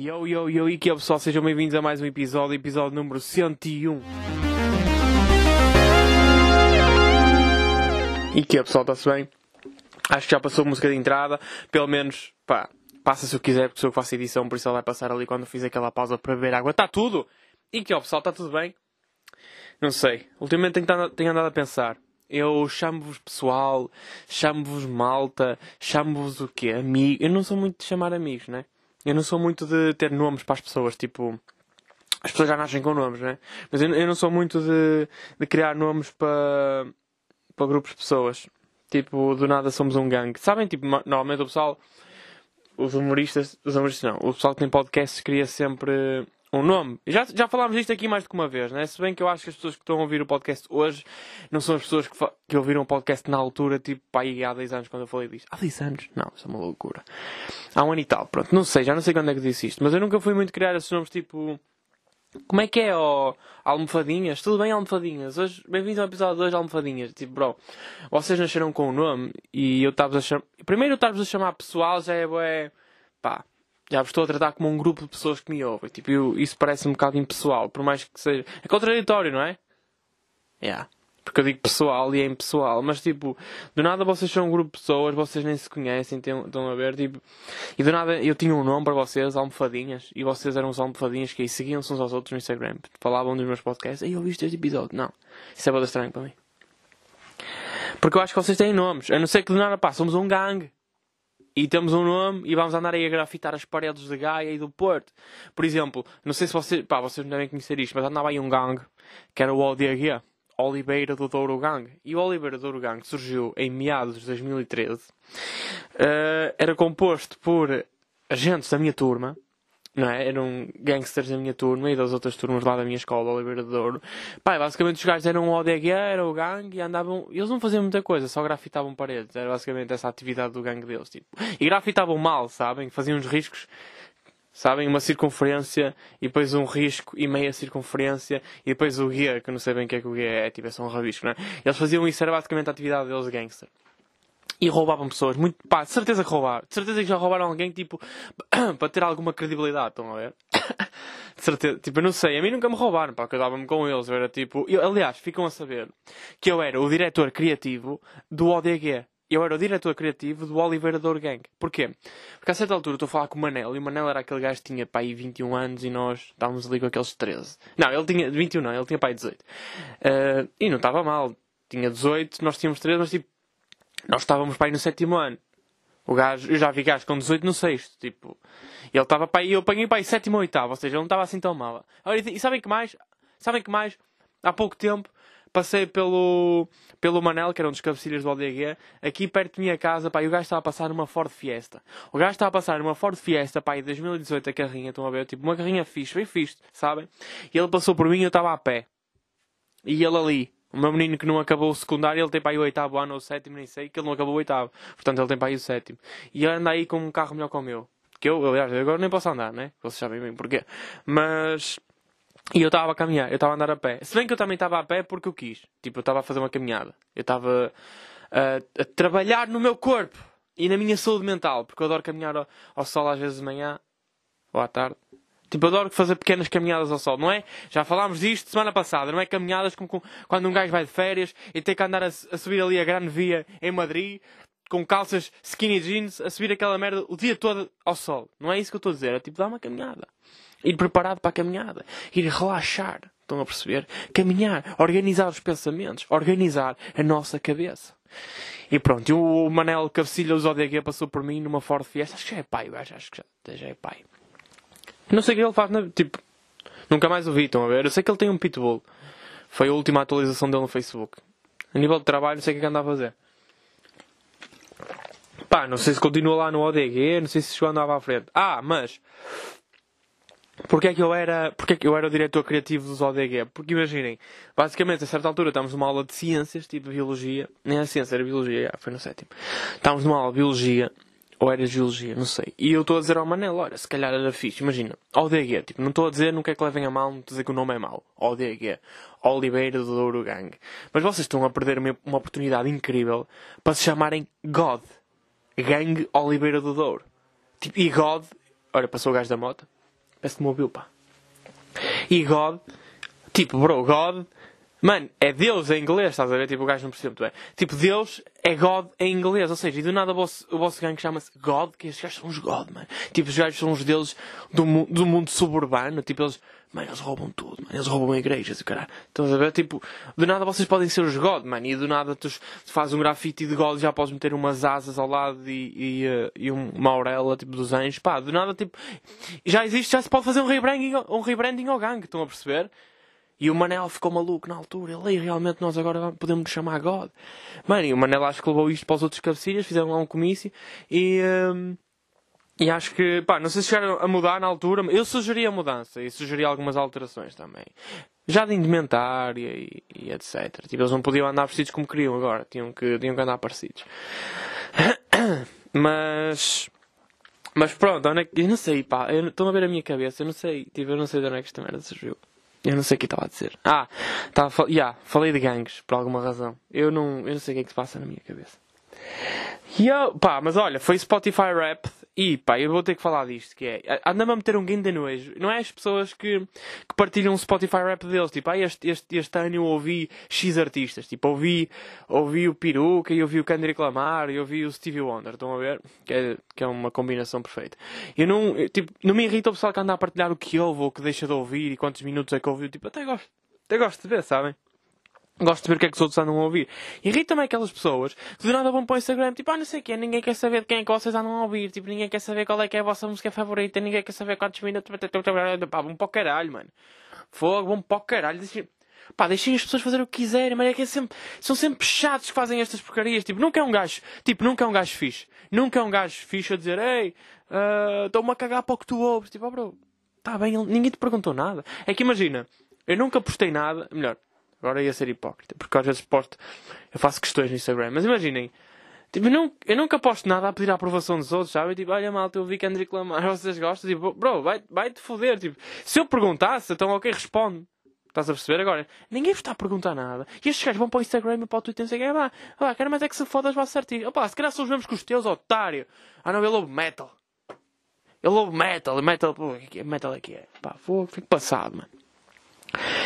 Yo, yo, yo, e que é pessoal, sejam bem-vindos a mais um episódio, episódio número 101. E que é pessoal, está-se bem? Acho que já passou a música de entrada, pelo menos, pá, passa se eu quiser, porque sou eu que faço edição, por isso ela vai passar ali quando fiz aquela pausa para beber água. Está tudo! E que é pessoal, está tudo bem? Não sei, ultimamente tenho, tenho andado a pensar. Eu chamo-vos pessoal, chamo-vos malta, chamo-vos o quê? Amigo. Eu não sou muito de chamar amigos, né? Eu não sou muito de ter nomes para as pessoas, tipo. As pessoas já nascem com nomes, né? Mas eu, eu não sou muito de, de criar nomes para, para grupos de pessoas. Tipo, do nada somos um gangue. Sabem, tipo, ma- normalmente o pessoal, os humoristas, os humoristas não, o pessoal que tem podcasts cria sempre um nome. Já, já falámos disto aqui mais do que uma vez, né? Se bem que eu acho que as pessoas que estão a ouvir o podcast hoje não são as pessoas que, que ouviram o podcast na altura, tipo, pá, aí há 10 anos quando eu falei disto. Há 10 anos? Não, isso é uma loucura. Há um ano e tal, pronto. Não sei, já não sei quando é que disse isto, mas eu nunca fui muito criar esses nomes tipo. Como é que é, ó, almofadinhas? Tudo bem, almofadinhas? Hoje, bem-vindos ao episódio de hoje, almofadinhas. Tipo, bro, vocês nasceram com o nome e eu estava a chamar. Primeiro eu estava a chamar pessoal, já é, bué, pá, já vos estou a tratar como um grupo de pessoas que me ouvem. Tipo, eu- isso parece um bocado impessoal, por mais que seja. É contraditório, não é? Yeah. Porque eu digo pessoal e é impessoal, mas tipo, do nada vocês são um grupo de pessoas, vocês nem se conhecem, estão a ver, tipo, e do nada eu tinha um nome para vocês, almofadinhas, e vocês eram os almofadinhas que aí seguiam-se uns aos outros no Instagram, falavam dos meus podcasts, aí eu vi este episódio, não, isso é bastante estranho para mim. Porque eu acho que vocês têm nomes, a não ser que do nada, pá, somos um gangue. E temos um nome e vamos andar aí a grafitar as paredes de Gaia e do Porto. Por exemplo, não sei se vocês, pá, vocês não devem conhecer isto, mas andava aí um gangue, que era o ODG, Oliveira do Douro Gang. E o Oliveira do Douro Gang surgiu em meados de 2013. Eh, era composto por agentes da minha turma, não é? Eram gangsters da minha turma e das outras turmas lá da minha escola, Oliveira do Douro. E basicamente os gajos eram o ODG, era o gangue e andavam. Eles não faziam muita coisa, só grafitavam paredes. Era basicamente essa atividade do gangue deles. Tipo. E grafitavam mal, sabem? Faziam uns riscos sabem? Uma circunferência e depois um risco e meia circunferência e depois o guia, que eu não sei bem o que é que o guia é, tipo, é só um rabisco, não é? Eles faziam isso, era basicamente a atividade deles gangster. E roubavam pessoas, muito, pá, de certeza que roubaram. De certeza que já roubaram alguém, tipo, para ter alguma credibilidade, estão a ver? De certeza, tipo, eu não sei, a mim nunca me roubaram, pá, eu dava-me com eles, eu era tipo, eu, aliás, ficam a saber que eu era o diretor criativo do ODG. Eu era o diretor criativo do Oliveira Douro Gang. Porquê? Porque a certa altura estou a falar com o Manel e o Manel era aquele gajo que tinha pai 21 anos e nós estávamos ali com aqueles 13. Não, ele tinha 21 não, ele tinha pai 18. Eh, e não estava mal. Tinha 18, nós tínhamos 13, mas tipo, nós estávamos pai no sétimo ano. O gajo, eu já vi gajos com 18 no sexto, tipo. Ele estava aí, eu apanhei aí sétimo ou oitavo, ou seja, ele não estava assim tão mal. E sabem que mais? Sabem que mais? Há pouco tempo passei pelo, pelo Manel, que era um dos cabecilhas do ODG, aqui perto da minha casa, pá, e o gajo estava a passar numa Ford Fiesta. O gajo estava a passar numa Ford Fiesta, pá, em 2018 a carrinha, estão a ver? Tipo, uma carrinha fixe, bem fixe, sabem? E ele passou por mim e eu estava a pé. E ele ali, o meu menino que não acabou o secundário, ele tem para aí o oitavo ano ou o sétimo, nem sei, que ele não acabou o oitavo. Portanto, ele tem para aí o sétimo. E ele anda aí com um carro melhor que o meu. Que eu, aliás, agora nem posso andar, né? Vocês sabem bem porquê. Mas... E eu estava a caminhar, eu estava a andar a pé. Se bem que eu também estava a pé porque eu quis. Tipo, eu estava a fazer uma caminhada. Eu estava a, a trabalhar no meu corpo e na minha saúde mental. Porque eu adoro caminhar ao, ao sol às vezes de manhã ou à tarde. Tipo, eu adoro fazer pequenas caminhadas ao sol, não é? Já falámos disto semana passada, não é? Caminhadas como, com- quando um gajo vai de férias e tem que andar a, a subir ali a grande via em Madrid com calças skinny jeans a subir aquela merda o dia todo ao sol. Não é isso que eu estou a dizer, é tipo dar uma caminhada. Ir preparado para a caminhada. Ir relaxar. Estão a perceber? Caminhar. Organizar os pensamentos. Organizar a nossa cabeça. E pronto, o Manel Cabecilha dos ODG passou por mim numa Ford Fiesta. Acho que já é pai, gajo. Acho que já, já é pai. Não sei o que ele faz, tipo, nunca mais o vi, estão a ver? Eu sei que ele tem um pitbull. Foi a última atualização dele no Facebook. A nível de trabalho, não sei o que é que anda a fazer. Pá, não sei se continua lá no ODG, não sei se chegou a andar à frente. Ah, mas. Porquê é que eu era, porquê é que eu era o diretor criativo dos ODG? Porque imaginem, basicamente a certa altura estávamos numa aula de ciências, tipo biologia, nem a ciência, era biologia, foi no sétimo. Estávamos numa aula de biologia, ou era geologia, não sei. E eu estou a dizer ao Manel, olha, se calhar era fixe, imagina, ODG, tipo, não estou a dizer, não quer que levem a mal, não estou a dizer que o nome é mau. ODG, Oliveira do Douro Gang. Mas vocês estão a perder uma, uma oportunidade incrível para se chamarem God. Gang Oliveira do Douro. Tipo, e God, olha, passou o gajo da moto. Parece-me ouviu, pá. E God, tipo, bro, God, mano, é Deus em inglês, estás a ver? Tipo, o gajo não percebe muito bem. Tipo, Deus é God em inglês, ou seja, e do nada o vosso, vosso gangue chama-se God, que estes gajos são os God, mano. Tipo, os gajos são os deuses do, mu do mundo suburbano, tipo, eles, mano, eles roubam tudo, mano, eles roubam igrejas e caralho. Estás a ver? Tipo, do nada vocês podem ser os God, mano, e do nada tu, fazes um grafite de God e já podes meter umas asas ao lado e, e, uh, e uma auréola, tipo, dos anjos, pá, do nada, tipo, já existe, já se pode fazer um rebranding, um rebranding ao gangue, estão a perceber? E o Manel ficou maluco na altura. Ele, realmente nós agora podemos chamar God. Mano, e o Manel acho que levou isto para os outros cabecilhas, fizeram lá um comício e. Um, e acho que, pá, não sei se chegaram a mudar na altura, eu sugeri a mudança e sugeri algumas alterações também. Já de indumentária e, e etc. Tipo, eles não podiam andar vestidos como queriam agora, tinham que, tinham que andar parecidos. mas. Mas pronto, onde é que, eu não sei, pá, estão a ver a minha cabeça, eu não sei, tipo, eu não sei de onde é que esta merda surgiu. Eu não sei o que estava a dizer. Ah, estava a yeah, falei de gangues, por alguma razão. Eu não, eu não sei o que é que se passa na minha cabeça. E eu, pá, mas olha, foi Spotify Rap e pá, eu vou ter que falar disto, que é, anda-me a meter um de nojo. Não é as pessoas que, que partilham o Spotify Rap deles, tipo, ah, este, este, este ano eu ouvi X artistas, tipo, ouvi, ouvi o Peruca e ouvi o Kendrick Lamar e ouvi o Stevie Wonder, estão a ver? Que é, que é uma combinação perfeita. Eu não, eu, tipo, não me irrita o pessoal que anda a partilhar o que ouve ou o que deixa de ouvir e quantos minutos é que ouviu, tipo, até gosto, até gosto de ver, sabem? Gosto de ver o que é que os outros andam a ouvir. Irrita-me aquelas pessoas que do nada vão para o Instagram, tipo, ah, não sei o quê, ninguém quer saber de quem é que vocês andam a ouvir, tipo, ninguém quer saber qual é que é a vossa música favorita, ninguém quer saber quantos minutos. Pá, vão para o caralho, mano. Fogo, vão para o caralho. Deixem... Pá, deixem as pessoas fazer o que quiserem, mas é que é sempre... são sempre chatos que fazem estas porcarias. Tipo, nunca é um gajo, tipo, nunca é um gajo fixe. Nunca é um gajo fixe a dizer, ei, uh, estou-me a cagar para o que tu ouves. Tipo, oh, bro, tá bem, ninguém te perguntou nada. É que imagina, eu nunca postei nada, melhor, Agora ia ser hipócrita, porque às vezes posto, eu faço questões no Instagram. Mas imaginem, tipo, eu, não, eu nunca posto nada a pedir a aprovação dos outros, sabe? Tipo, olha malta, eu vi que André Lamar, vocês gostam? Tipo, bro, vai-te vai foder. Tipo, se eu perguntasse, então ok, responde. Estás a perceber agora? Ninguém vos está a perguntar nada. E estes gajos vão para o Instagram e para o Twitter e dizem, ah, ah, quero mais é que se foda as vossas artistas. Opá, se calhar são os mesmos que os teus, otário. Ah não, ele ouve metal. Ele ouve metal, metal, pô, metal é que é. Pá, fico passado, mano.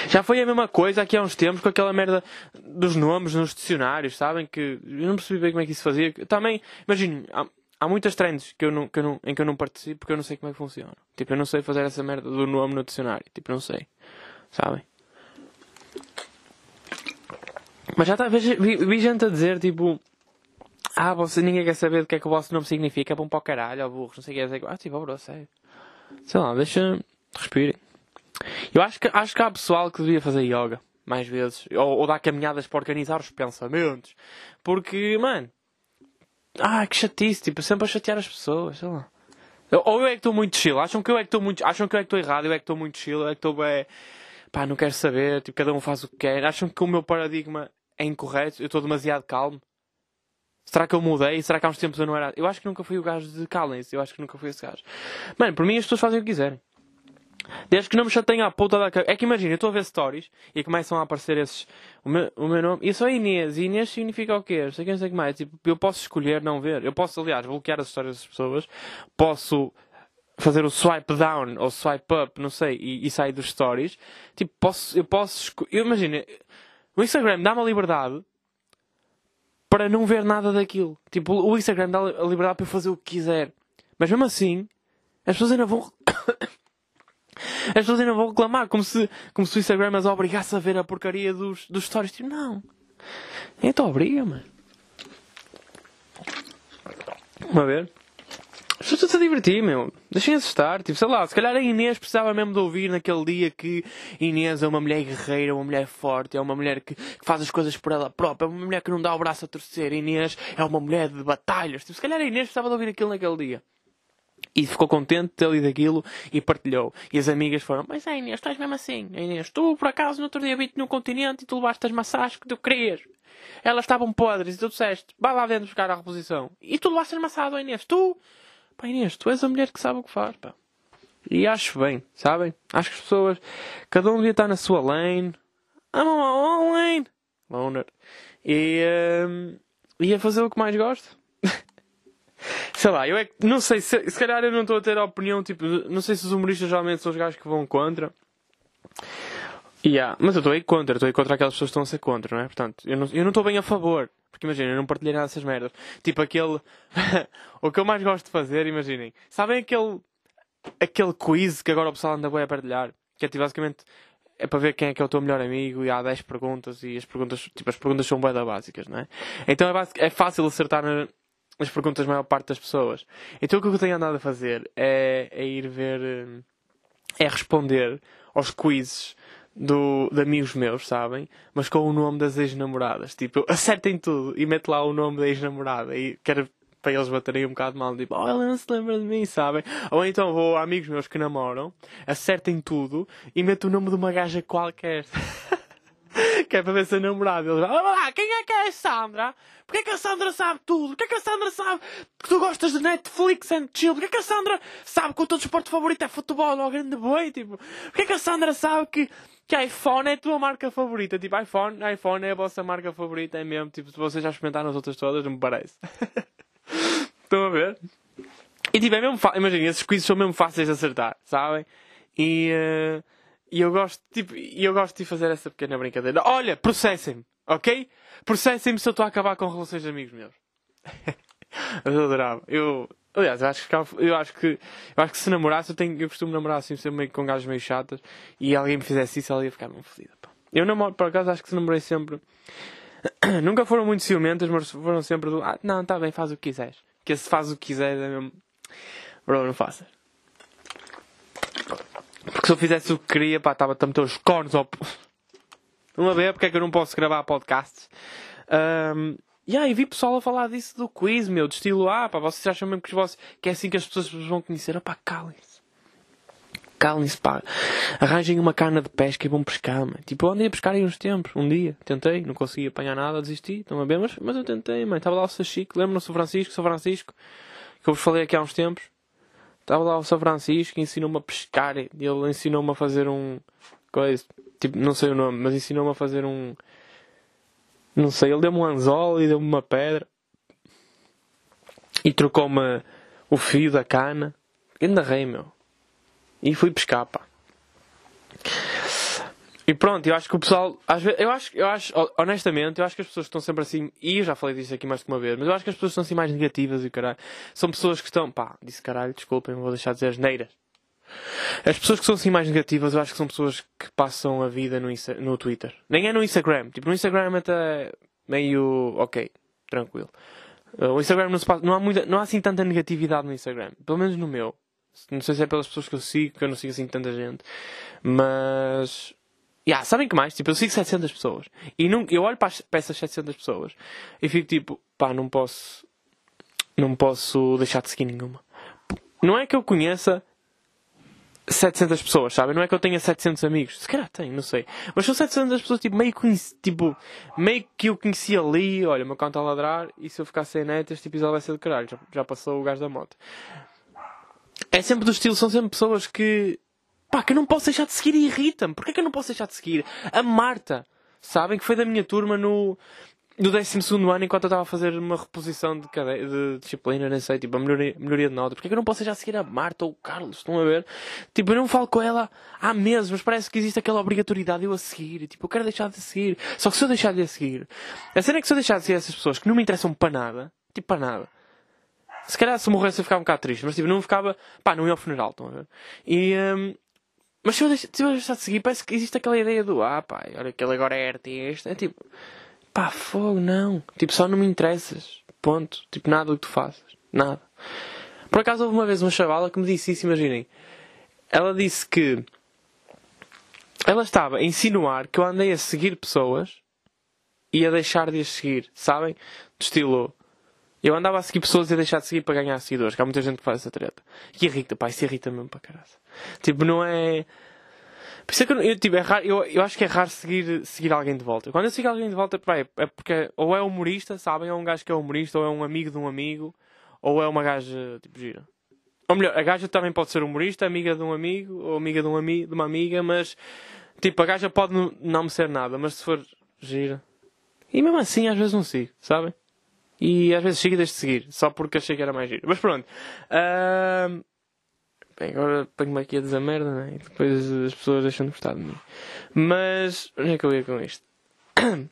Já foi a mesma coisa aqui há uns tempos com aquela merda dos nomes nos dicionários, sabem? Que eu não percebi bem como é que isso fazia. Também, imagino, há, há muitas trends que eu não, que eu não, em que eu não participo porque eu não sei como é que funciona. Tipo, eu não sei fazer essa merda do nome no dicionário. Tipo, não sei. Sabem? Mas já está, vi, vi gente a dizer, tipo, ah, você, ninguém quer saber do que é que o vosso nome significa, é bom para o caralho, ó burros, não sei o que é. Ah, tipo, oh, bro, sério. Sei lá, deixa, respire. Eu acho que, acho que há pessoal que devia fazer yoga mais vezes. Ou, ou dar caminhadas para organizar os pensamentos. Porque, mano. Ah, que chatice. Tipo, sempre a chatear as pessoas. Sei lá. Ou eu é que estou muito chill. Acham que eu é que estou muito. Acham que eu é que estou errado. Eu é que estou muito chill. Eu é que estou bem. Pá, não quero saber. Tipo, cada um faz o que quer. Acham que o meu paradigma é incorreto. Eu estou demasiado calmo. Será que eu mudei? Será que há uns tempos eu não era. Eu acho que nunca fui o gajo de calem-se. Eu acho que nunca fui esse gajo. Mano, por mim as pessoas fazem o que quiserem. Desde que não me chateiem à puta da cabeça. É que imagina, eu estou a ver stories e começam a aparecer esses. O meu, o meu nome. E sou Inês. E Inês significa o quê? Não sei quem sei que mais. Tipo, eu posso escolher não ver. Eu posso, aliás, bloquear as histórias das pessoas. Posso fazer o swipe down ou swipe up, não sei, e, e sair dos stories. Tipo, posso, eu posso. Eu imagino. O Instagram dá-me a liberdade para não ver nada daquilo. Tipo, o Instagram dá a liberdade para eu fazer o que quiser. Mas mesmo assim, as pessoas ainda vão. As pessoas ainda vão reclamar, como se, como se o Instagram as obrigasse a ver a porcaria dos, dos stories. Tipo, não. Então obriga, mano. Vamos ver. Estão a divertir, meu. Deixem-se estar. Tipo, sei lá, se calhar a Inês precisava mesmo de ouvir naquele dia que Inês é uma mulher guerreira, uma mulher forte, é uma mulher que, que faz as coisas por ela própria, é uma mulher que não dá o braço a torcer. Inês é uma mulher de batalhas. Tipo, se calhar a Inês precisava de ouvir aquilo naquele dia. E ficou contente de ter lido aquilo e partilhou. E as amigas foram, mas é Inês, és mesmo assim. A Inês, tu por acaso no outro dia vi-te no continente e tu levaste as maçãs que tu querias. Elas estavam podres e tu disseste, vai lá dentro buscar a reposição. E tu levaste as maçãs, Inês. Tu, pá Inês, tu és a mulher que sabe o que faz, pá. E acho bem, sabem? Acho que as pessoas, cada um devia estar na sua lane. I'm on my lane. Loner. E, um, ia fazer o que mais gosto. sei lá, eu é que, não sei, se, se calhar eu não estou a ter a opinião, tipo, não sei se os humoristas geralmente são os gajos que vão contra. Yeah, mas eu estou aí contra, estou aí contra aquelas pessoas que estão a ser contra, não é? Portanto, eu não estou bem a favor. Porque imaginem, eu não partilhei nada dessas merdas. Tipo aquele. o que eu mais gosto de fazer, imaginem. Sabem aquele. aquele quiz que agora o pessoal anda bem a partilhar? Que é tipo, basicamente. É para ver quem é que é o teu melhor amigo e há 10 perguntas e as perguntas, tipo, as perguntas são bem básicas, não é? Então é, é fácil acertar as perguntas da maior parte das pessoas. Então o que eu tenho andado a fazer é, é ir ver. é responder aos quizzes do, de amigos meus, sabem? Mas com o nome das ex-namoradas. Tipo, acertem tudo e mete lá o nome da ex-namorada. E quero para eles baterem um bocado mal. Tipo, oh, ela não se lembra de mim, sabem? Ou então vou a amigos meus que namoram, acertem tudo e meto o nome de uma gaja qualquer. que é para ver se é namorado. Eles vão, lá, quem é que é a Sandra? Porquê que a Sandra sabe tudo? Porquê que a Sandra sabe que tu gostas de Netflix and chill? Porquê que a Sandra sabe que o teu desporto favorito é futebol ou grande boi? Tipo, porquê que a Sandra sabe que, que iPhone é a tua marca favorita? Tipo, iPhone, iPhone é a vossa marca favorita, é mesmo. Tipo, vocês já experimentaram as outras todas, não me parece. Estão a ver? E tipo, é mesmo fácil. Imagina, esses quizzes são mesmo fáceis de acertar, sabem? E. Uh... E eu gosto, tipo, eu gosto de fazer essa pequena brincadeira. Olha, processem-me, ok? Processem-me se eu estou a acabar com relações de amigos meus. eu adorava. Eu, aliás, eu acho que, eu acho que, eu acho que se namorasse, eu, tenho, eu costumo namorar assim, sempre meio com gajos meio chatas, e alguém me fizesse isso, ela ia ficar muito fodida. Eu namoro, por acaso, acho que se namorei sempre. Nunca foram muito ciumentas, mas foram sempre do. Ah, não, tá bem, faz o que quiseres. Porque se faz o que quiseres é mesmo. Bro, não faças. Porque se eu fizesse o que queria, pá, estava a meter os cornos ao. Estão a ver porque é que eu não posso gravar podcasts? Um, yeah, e vi pessoal a falar disso do quiz, meu, de estilo, ah, pá, vocês acham mesmo que, vocês, que é assim que as pessoas vão conhecer? Ah, pá, calem-se. Calem-se, pá. Arranjem uma cana de pesca e vão pescar, mano. Tipo, eu andei a pescar aí uns tempos, um dia. Tentei, não consegui apanhar nada, desisti, estão a ver? Mas, mas eu tentei, mano. Estava lá o Sachico, lembram-se do Francisco, São Francisco, que eu vos falei aqui há uns tempos. Estava lá o São Francisco e ensinou-me a pescar. Ele ensinou-me a fazer um. Coisa. Tipo, não sei o nome, mas ensinou-me a fazer um. Não sei, ele deu-me um anzol e deu-me uma pedra. E trocou-me o fio da cana. Ainda rei, meu. E fui pescar, pá. E pronto, eu acho que o pessoal. Às vezes, eu, acho, eu acho, honestamente, eu acho que as pessoas estão sempre assim. E eu já falei disso aqui mais que uma vez, mas eu acho que as pessoas estão assim mais negativas e caralho. São pessoas que estão. Pá, disse caralho, desculpem, vou deixar de dizer as neiras. As pessoas que são assim mais negativas, eu acho que são pessoas que passam a vida no, Insta, no Twitter. Nem é no Instagram. Tipo, no Instagram até meio. Ok, tranquilo. O Instagram não, passa, não, há muita, não há assim tanta negatividade no Instagram. Pelo menos no meu. Não sei se é pelas pessoas que eu sigo, que eu não sigo assim tanta gente. Mas Yeah, sabem que mais? Tipo, eu sigo 700 pessoas. E nunca, eu olho para, para essas 700 pessoas e fico tipo, pá, não posso. Não posso deixar de seguir nenhuma. Não é que eu conheça 700 pessoas, sabem? Não é que eu tenha 700 amigos. Se calhar tenho, não sei. Mas são 700 pessoas, tipo, meio, conheci, tipo, meio que eu conheci ali. Olha, meu cão está a ladrar e se eu ficar sem net, este episódio vai ser de caralho. Já, já passou o gajo da moto. É sempre do estilo, são sempre pessoas que Pá, que eu não posso deixar de seguir e irrita-me. Porquê que eu não posso deixar de seguir? A Marta, sabem que foi da minha turma no, no 12 ano, enquanto eu estava a fazer uma reposição de, de disciplina, nem sei, tipo, a melhoria, melhoria de nota. Porquê que eu não posso deixar de seguir a Marta ou o Carlos? Estão a ver? Tipo, eu não falo com ela há meses, mas parece que existe aquela obrigatoriedade de eu a seguir. Tipo, eu quero deixar de seguir. Só que se eu deixar de a seguir, a cena é que se eu deixar de seguir essas pessoas que não me interessam para nada, tipo, para nada. Se calhar se morresse eu ficava um bocado triste, mas tipo, não ficava, pá, não ia ao funeral, estão a ver? E, um, mas se eu, deixar, de seguir, parece que existe aquela ideia do ah pá, olha que ele agora é artista. É tipo, pá, fogo, não. Tipo, só não me interessas. Ponto. Tipo, nada do que tu faças. Nada. Por acaso houve uma vez uma chavala que me disse isso, imaginem. Ela disse que ela estava a insinuar que eu andei a seguir pessoas e a deixar de as seguir, sabem? Do estilo, eu andava a seguir pessoas e a deixar de seguir para ganhar seguidores, que há muita gente que faz essa treta. E irrita, pá, isso irrita mesmo para caralho. Tipo, não é. Por isso é que eu, tipo, é raro, eu, eu acho que é raro seguir, seguir alguém de volta. Quando eu sigo alguém de volta, pá, é, é porque ou é humorista, sabem? É um gajo que é humorista, ou é um amigo de um amigo, ou é uma gaja, tipo, gira. Ou melhor, a gaja também pode ser humorista, amiga de um amigo, ou amiga de, um ami de uma amiga, mas, tipo, a gaja pode não me ser nada, mas se for gira. E mesmo assim, às vezes não sigo, sabem? E às vezes sigo e de seguir, só porque achei que era mais giro. Mas pronto. Uh... Bem, agora ponho-me aqui a dizer merda, né? E depois as pessoas deixam de gostar de mim. Mas, onde é que eu ia com isto?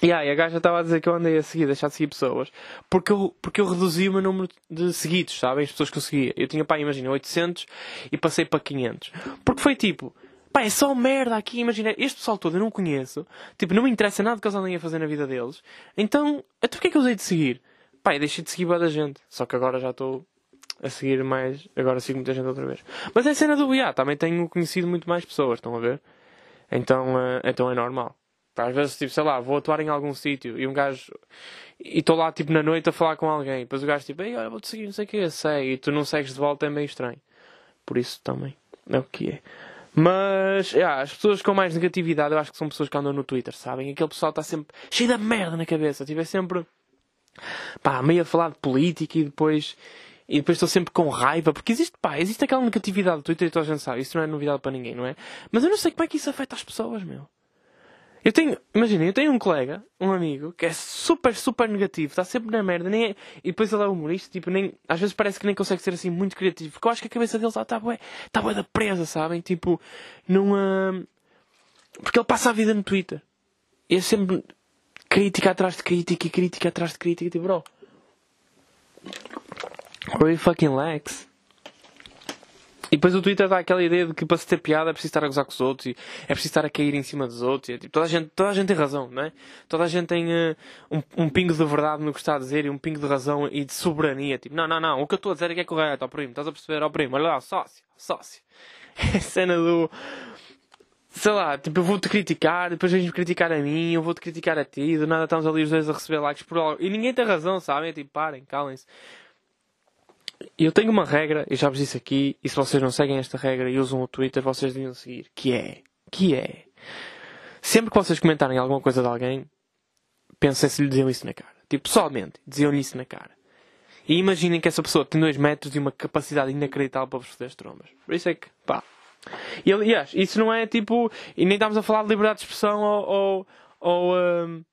Yeah, e a gaja estava a dizer que eu andei a seguir, deixar de seguir pessoas, porque eu, porque eu reduzi o meu número de seguidos, sabem? As pessoas que eu seguia. Eu tinha, pá, imagina, 800 e passei para 500. Porque foi tipo, pá, é só merda aqui, imagina, este pessoal todo eu não conheço, tipo, não me interessa nada que eles andem a fazer na vida deles, então, até porque é que eu usei de seguir? Pá, eu deixei de seguir boa da gente, só que agora já estou a seguir mais, agora sigo muita gente outra vez. Mas é cena do, yeah, também tenho conhecido muito mais pessoas, estão a ver? Então, uh, então é normal. Às vezes, tipo, sei lá, vou atuar em algum sítio e um gajo. E estou lá, tipo, na noite a falar com alguém. Depois o gajo, tipo, ei, olha, vou-te seguir, não sei o que, sei. E tu não segues de volta, é meio estranho. Por isso também. É o que é. Mas, yeah, as pessoas com mais negatividade, eu acho que são pessoas que andam no Twitter, sabem? Aquele pessoal está sempre cheio da merda na cabeça. Tipo, é sempre. pá, meio a falar de política e depois. E depois estou sempre com raiva, porque existe, pá, existe aquela negatividade do Twitter e toda a gente sabe. Isso não é novidade para ninguém, não é? Mas eu não sei como é que isso afeta as pessoas, meu. Eu tenho, imagina, eu tenho um colega, um amigo, que é super, super negativo, está sempre na merda, nem é, e depois ele é humorista, tipo, nem, às vezes parece que nem consegue ser assim muito criativo, porque eu acho que a cabeça dele está tá bué, tá bué da presa, sabem? Tipo, uh... porque ele passa a vida no Twitter. E é sempre crítica atrás de crítica e crítica atrás de crítica, tipo, bro. Where you fucking legs? E depois o Twitter dá aquela ideia de que para se ter piada é preciso estar a gozar com os outros e é preciso estar a cair em cima dos outros. E, é, tipo, toda, a gente, toda a gente tem razão, não é? Toda a gente tem uh, um, um pingo de verdade no que está a dizer e um pingo de razão e de soberania. Tipo, não, não, não, o que eu estou a dizer é que é correto, ó primo, estás a perceber, ó primo, olha lá, sócio, sócio. É cena do. Sei lá, tipo, eu vou-te criticar, depois vens-me criticar a mim, eu vou-te criticar a ti, do nada estamos ali os dois a receber likes por algo. E ninguém tem razão, sabem? É tipo, parem, calem-se eu tenho uma regra, eu já vos disse aqui, e se vocês não seguem esta regra e usam o Twitter, vocês deviam seguir, que é, que é, sempre que vocês comentarem alguma coisa de alguém, pensem se lhe diziam isso na cara. Tipo, pessoalmente, diziam-lhe isso na cara. E imaginem que essa pessoa tem 2 metros e uma capacidade inacreditável para vos fazer as trombas. Por isso é que, pá. E aliás, isso não é tipo. E nem estamos a falar de liberdade de expressão ou. ou, ou um,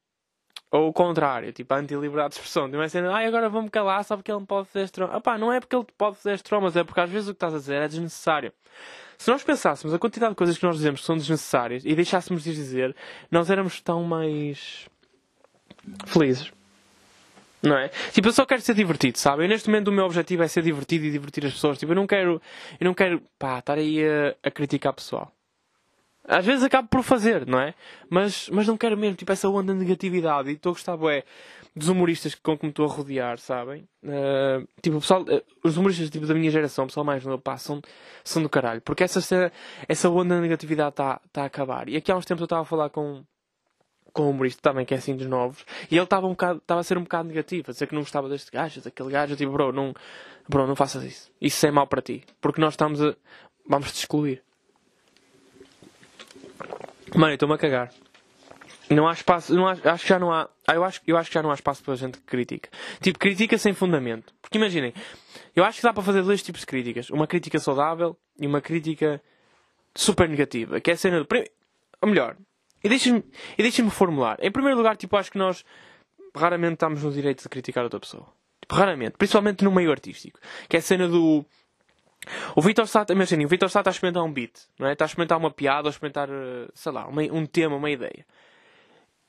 ou o contrário, tipo, anti-liberdade de expressão. Não é sendo, ai, agora vou-me calar só porque ele me pode fazer as tromas. Epá, não é porque ele pode fazer as tromas, é porque às vezes o que estás a dizer é desnecessário. Se nós pensássemos a quantidade de coisas que nós dizemos que são desnecessárias e deixássemos de dizer, nós éramos tão mais felizes. Não é? Tipo, eu só quero ser divertido, sabe? Eu, neste momento o meu objetivo é ser divertido e divertir as pessoas. Tipo, eu não quero, eu não quero, pá, estar aí a, a criticar pessoal. Às vezes acabo por fazer, não é? Mas, mas não quero mesmo, tipo, essa onda de negatividade. E estou a gostar, bué, dos humoristas com que me estou a rodear, sabem? Uh, tipo, pessoal, uh, os humoristas tipo, da minha geração, o pessoal mais novo, pá, são, são do caralho. Porque essa, essa onda de negatividade está tá a acabar. E aqui há uns tempos eu estava a falar com, com um humorista também, que é assim dos novos, e ele estava um a ser um bocado negativo, a dizer que não gostava deste gajo, daquele gajo. Tipo, bro, não, bro, não faças isso. Isso é mau para ti. Porque nós estamos a. Vamos te excluir. Mano, eu estou-me a cagar. Não há espaço, não há, acho que já não há, ah, eu acho, eu acho que já não há espaço para gente que critica. Tipo, crítica sem fundamento. Porque imaginem, eu acho que dá para fazer dois tipos de críticas. Uma crítica saudável e uma crítica super negativa. Que é a cena do... Ou melhor, e deixem-me deixem formular. Em primeiro lugar, tipo, acho que nós raramente estamos no direito de criticar outra pessoa. Tipo, raramente. Principalmente no meio artístico. Que é a cena do... O Vitor Sá, o Vitor Sá está a experimentar um beat, não é? Está a experimentar uma piada, ou a experimentar, eh, sei lá, uma, um tema, uma ideia.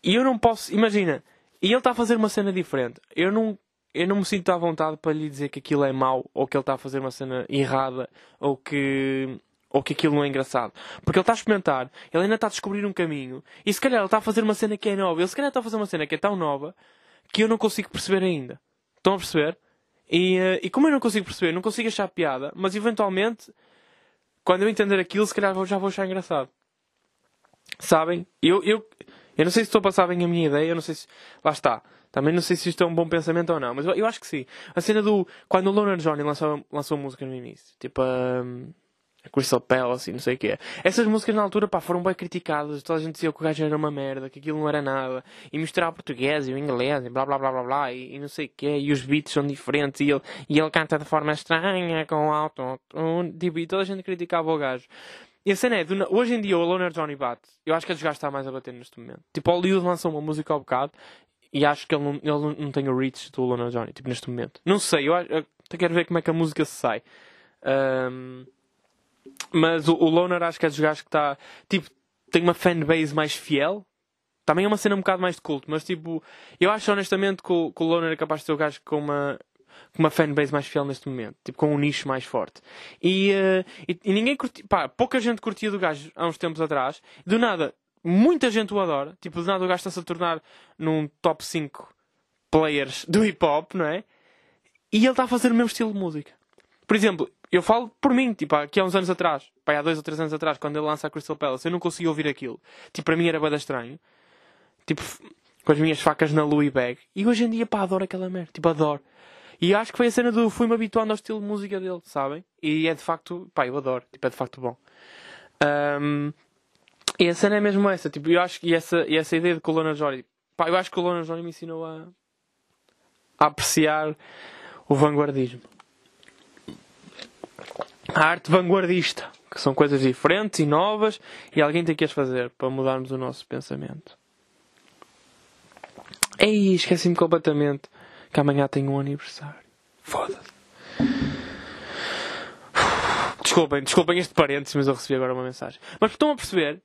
E eu não posso, imagina, e ele está a fazer uma cena diferente. Eu não, eu não me sinto à vontade para lhe dizer que aquilo é mau, ou que ele está a fazer uma cena errada, ou que, ou que aquilo não é engraçado. Porque ele está a experimentar, ele ainda está a descobrir um caminho, e se calhar ele está a fazer uma cena que é nova, ele se calhar está a fazer uma cena que é tão nova, que eu não consigo perceber ainda. Estão a perceber? E, uh, e como eu não consigo perceber, não consigo achar piada, mas eventualmente, quando eu entender aquilo, se calhar já vou achar engraçado. Sabem? Eu, eu, eu não sei se estou a passar bem a minha ideia, eu não sei se. Lá está. Também não sei se isto é um bom pensamento ou não, mas eu, eu acho que sim. A cena do. Quando o Loner Johnny lançou, lançou música no início, tipo. Um, Crystal Palace e não sei o que é. Essas músicas na altura pá, foram bem criticadas. Toda a gente dizia que o gajo era uma merda, que aquilo não era nada. E misturar português e o inglês e blá blá blá blá blá e, e não sei o que é. E os beats são diferentes e ele, e ele canta de forma estranha com alto. Tipo, e toda a gente criticava o gajo. E a cena é, do, hoje em dia o Loner Johnny bate. Eu acho que desgaste está mais a bater neste momento. Tipo, o Hollywood lançou uma música ao bocado E acho que ele não, ele não tem o reach do Loner Johnny, tipo, neste momento. Não sei, eu, eu até quero ver como é que a música se sai. Um, mas o, o Loner acho que é dos gajos que está. Tipo, tem uma fanbase mais fiel. Também é uma cena um bocado mais de culto, mas tipo, eu acho honestamente que o, que o Loner é capaz de ser o gajo com uma, com uma fanbase mais fiel neste momento, tipo, com um nicho mais forte. E, uh, e, e, ninguém curtia, pá, pouca gente curtia do gajo há uns tempos atrás. Do nada, muita gente o adora. Tipo, do nada o gajo está-se a tornar num top 5 players do hip hop, não é? E ele está a fazer o mesmo estilo de música. Por exemplo, eu falo por mim, tipo, aqui há uns anos atrás, pá, há dois ou três anos atrás, quando ele lança a Crystal Palace, eu não conseguia ouvir aquilo. Tipo, para mim era bada estranho. Tipo, com as minhas facas na Louis Bag. E hoje em dia, pá, adoro aquela merda. Tipo, adoro. E acho que foi a cena do fui-me habituando ao estilo de música dele, sabem? E é de facto, pá, eu adoro. Tipo, é de facto bom. Um, e a cena é mesmo essa. Tipo, eu acho que essa, e essa ideia de Colonna Jory, pá, eu acho que o Colonna Jory me ensinou a, a apreciar o vanguardismo. A arte vanguardista, que são coisas diferentes e novas, e alguém tem que as fazer para mudarmos o nosso pensamento. Ei, esqueci-me completamente que amanhã tenho um aniversário. Foda-se. Desculpem, desculpem este parênteses, mas eu recebi agora uma mensagem. Mas estão a perceber?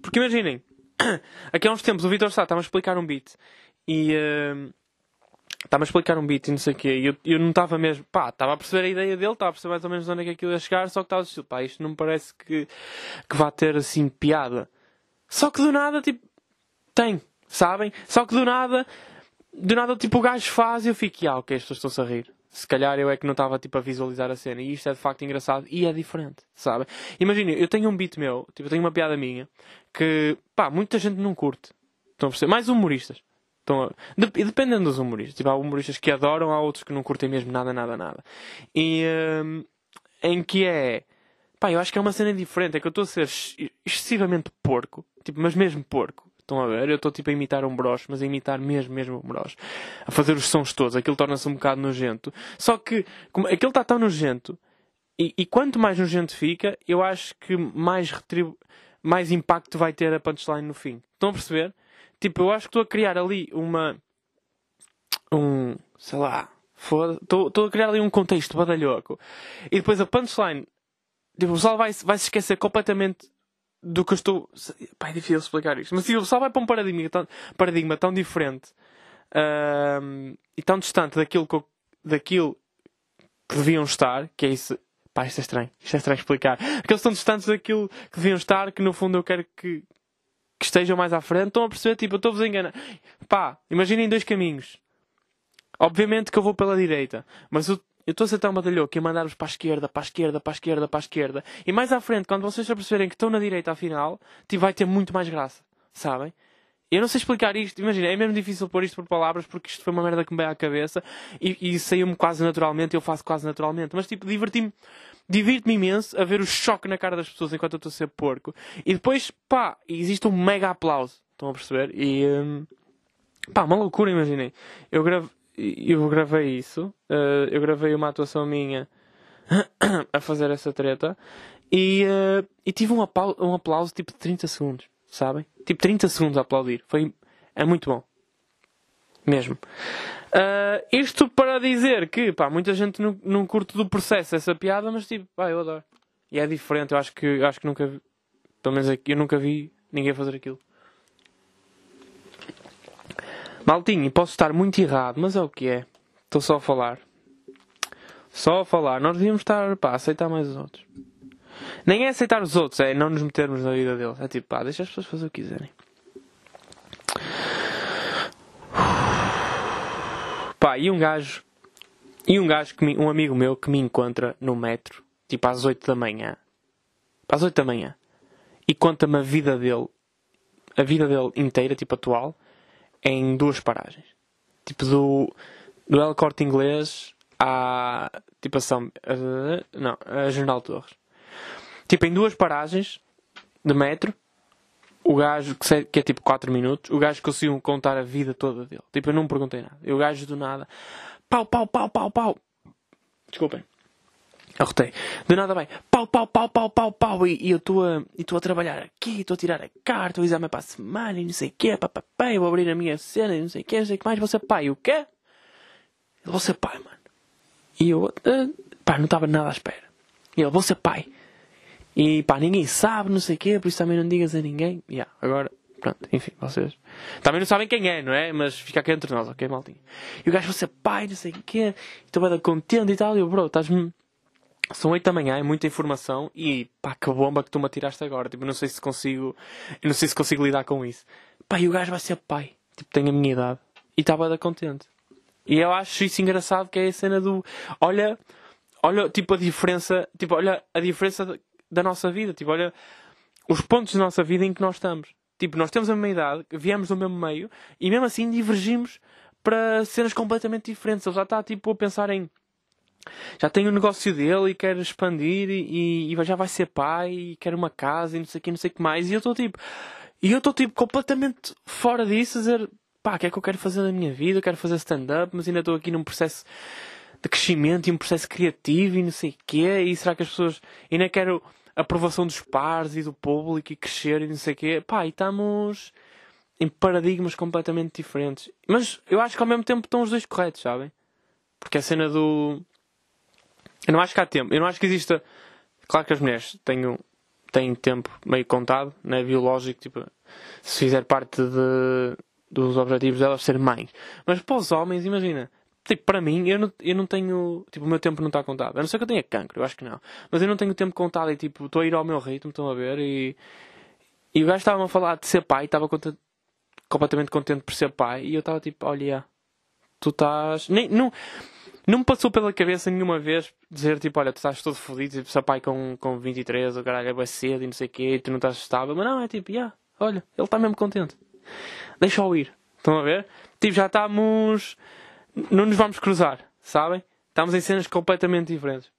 Porque imaginem, aqui há uns tempos o Vitor Sá estava a explicar um beat e. Uh, estava a explicar um beat e não sei o quê. E eu, eu não estava mesmo. Pá, estava a perceber a ideia dele, estava a perceber mais ou menos onde é que aquilo ia chegar, só que estava a dizer, pá, isto não me parece que, que vá ter assim piada. Só que do nada, tipo, tem, sabem? Só que do nada, do nada, tipo, o gajo faz e eu fico, ah, ok, pessoas estão-se a rir. Se calhar eu é que não estava tipo a visualizar a cena. E isto é de facto engraçado e é diferente, sabe? Imagina, eu tenho um beat meu, tipo, eu tenho uma piada minha que, pá, muita gente não curte. Estão a perceber? Mais humoristas. Estão a... Dependendo dos humoristas. Tipo, há humoristas que adoram, há outros que não curtem mesmo nada, nada, nada. E um, em que é. Pá, eu acho que é uma cena diferente. É que eu estou a ser excessivamente porco. Tipo, mas mesmo porco. Estão a ver? Eu estou tipo a imitar um broche, mas a imitar mesmo, mesmo um broche. A fazer os sons todos. Aquilo torna-se um bocado nojento. Só que como, aquilo está tão nojento. E, e, quanto mais nojento fica, eu acho que mais, retribu mais impacto vai ter a punchline no fim. Estão a perceber? Tipo, eu acho que estou a criar ali uma. Um. Sei lá. Estou a criar ali um contexto badalhoco. E depois a punchline. Tipo, o pessoal vai, vai se esquecer completamente do que eu estou. Pá, é difícil explicar isto. Mas se o pessoal vai para um paradigma tão, paradigma tão diferente e tão distante daquilo que, daquilo que deviam estar, que é isso. Pá, isto é estranho. Isto é estranho explicar. Aqueles tão distantes daquilo que deviam estar, que no fundo eu quero que, que estejam mais à frente. Estão a perceber? Tipo, eu estou-vos a enganar. Pá, imaginem dois caminhos. Obviamente que eu vou pela direita, mas eu estou a ser tão batalhoco e mandar-vos para a esquerda, para a esquerda, para a esquerda, para a esquerda. E mais à frente, quando vocês perceberem que estão na direita afinal, tipo, vai ter muito mais graça. Sabem? Eu não sei explicar isto. Imagina, é mesmo difícil pôr isto por palavras porque isto foi uma merda que me veio à cabeça e, e saiu-me quase naturalmente. Eu faço quase naturalmente. Mas tipo, diverti-me. Divirto-me imenso a ver o choque na cara das pessoas enquanto eu estou a ser porco. E depois, pá, existe um mega aplauso. Estão a perceber? E. Hum, pá, uma loucura, imaginem. Eu gravo eu gravei isso. Uh, eu gravei uma atuação minha a fazer essa treta. E, uh, e tive um, aplauso, um aplauso tipo de 30 segundos, sabem? Tipo 30 segundos a aplaudir. Foi, é muito bom. Mesmo. Uh, isto para dizer que, pá, muita gente não, não curte do processo essa piada, mas tipo, pá, eu adoro. E é diferente, eu acho que, eu acho que nunca vi, pelo menos eu nunca vi ninguém fazer aquilo. Maltinho, posso estar muito errado, mas é o que é. Estou só a falar. Só a falar. Nós devíamos estar, pá, a aceitar mais os outros. Nem é aceitar os outros, é não nos metermos na vida deles. É tipo, pá, deixa as pessoas fazer o que quiserem. Pá, e um gajo. E um gajo, que me, um amigo meu que me encontra no metro, tipo às 8 da manhã. Às 8 da manhã. E conta-me a vida dele. A vida dele inteira, tipo atual em duas paragens. Tipo do, do El Corte Inglês à tipo a São, não, a Jornal Torres. Tipo em duas paragens de metro, o gajo que, é tipo 4 minutos, o gajo conseguiu contar a vida toda dele. Tipo, eu não me perguntei nada. E o gajo do nada, pau, pau, pau, pau, pau. Desculpem. Arrotei. Do nada vai, pau, pau, pau, pau, pau, pau, e, e eu estou a, a trabalhar aqui, estou a tirar a carta, o exame para a semana, e não sei o quê, papapá, eu vou abrir a minha cena, e não sei o quê, não sei o que mais, você pai, o quê? Ele, você pai, mano. E eu, uh, pá, não estava nada à espera. E ele, você pai. E pá, ninguém sabe, não sei o quê, por isso também não digas a ninguém. Yeah, agora, pronto, enfim, vocês também não sabem quem é, não é? Mas fica aqui entre nós, ok, maltinho? E o gajo, você pai, não sei o quê, estou bem contente e tal, e eu, bro, estás-me são 8 da manhã, é muita informação e pá, que bomba que tu me atiraste agora. Tipo, não sei se consigo. Não sei se consigo lidar com isso. Pá, e o gajo vai ser pai. Tipo, tem a minha idade. E estava da contente. E eu acho isso engraçado que é a cena do. Olha, olha, tipo, a diferença. Tipo, olha a diferença da nossa vida. Tipo, olha os pontos da nossa vida em que nós estamos. Tipo, nós temos a mesma idade, viemos do mesmo meio e mesmo assim divergimos para cenas completamente diferentes. Ele já está, tipo, a pensar em já tem o negócio dele e quer expandir e, e, já vai ser pai e quer uma casa e não sei o que, não sei o que mais. E eu estou tipo, e eu estou tipo completamente fora disso a dizer, pá, o que é que eu quero fazer na minha vida? Eu quero fazer stand-up, mas ainda estou aqui num processo de crescimento e um processo criativo e não sei o quê. E será que as pessoas ainda quero aprovação dos pares e do público e crescer e não sei o quê? Pá, e estamos em paradigmas completamente diferentes. Mas eu acho que ao mesmo tempo estão os dois corretos, sabem? Porque a cena do eu não acho que há tempo. Eu não acho que exista. Claro que as mulheres têm, têm tempo meio contado, né? biológico, tipo, se fizer parte de, dos objetivos delas ser mães. Mas para os homens, imagina. Tipo, para mim, eu não, eu não tenho. Tipo, o meu tempo não está contado. A não ser que eu tenha cancro, eu acho que não. Mas eu não tenho tempo contado e, tipo, estou a ir ao meu ritmo, estão a ver? E, e o gajo estava a falar de ser pai, estava completamente contente por ser pai. E eu estava tipo, olha, tu estás. Nem, não, não me passou pela cabeça nenhuma vez dizer tipo, olha, tu estás todo fodido, tipo, seu pai com, com 23, o caralho é cedo e não sei o quê, e tu não estás estável. Mas não, é tipo, yeah, olha, ele está mesmo contente. Deixa-o ir. Estão a ver? Tipo, já estamos. Não nos vamos cruzar, sabem? Estamos em cenas completamente diferentes.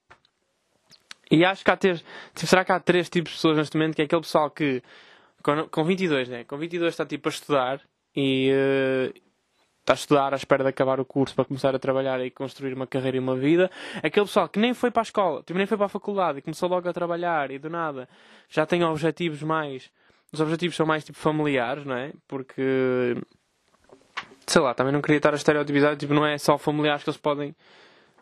E acho que há três. Tipo, será que há três tipos de pessoas neste momento? Que é aquele pessoal que. Com, com 22, né? Com 22 está tipo a estudar e, uh, está a estudar à espera de acabar o curso para começar a trabalhar e construir uma carreira e uma vida. Aquele pessoal que nem foi para a escola, tipo, nem foi para a faculdade e começou logo a trabalhar e do nada já tem objetivos mais. Os objetivos são mais tipo familiares, não é? Porque. Sei lá, também não queria estar a estereotipizar, tipo, não é só familiares que eles podem.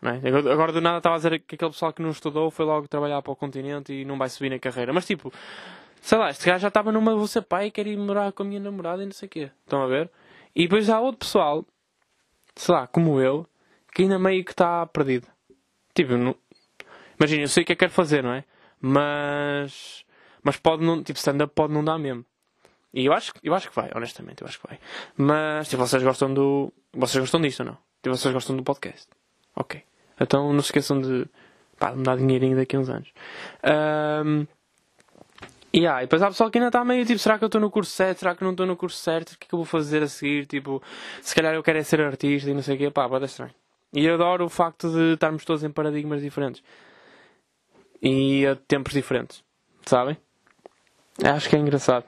É? Agora do nada estava a dizer que aquele pessoal que não estudou foi logo trabalhar para o continente e não vai subir na carreira. Mas tipo, sei lá, este gajo já estava numa vou ser pai e quer ir morar com a minha namorada e não sei o quê. Estão a ver? E depois há outro pessoal, sei lá, como eu, que ainda meio que está perdido. Tipo, não... imagina, eu sei o que é que quero fazer, não é? Mas. Mas pode não. Tipo, stand-up pode não dar mesmo. E eu acho, eu acho que vai, honestamente, eu acho que vai. Mas, tipo, vocês gostam do. Vocês gostam disto ou não? Tipo, vocês gostam do podcast? Ok. Então não se esqueçam de. Pá, de me dar dinheirinho daqui a uns anos. Um, Yeah, e depois há pessoal que ainda está meio tipo, será que eu estou no curso certo? Será que não estou no curso certo? O que é que eu vou fazer a seguir? Tipo, se calhar eu quero é ser artista e não sei o quê, pá, pode estranho. E eu adoro o facto de estarmos todos em paradigmas diferentes e a tempos diferentes, sabem? Acho que é engraçado.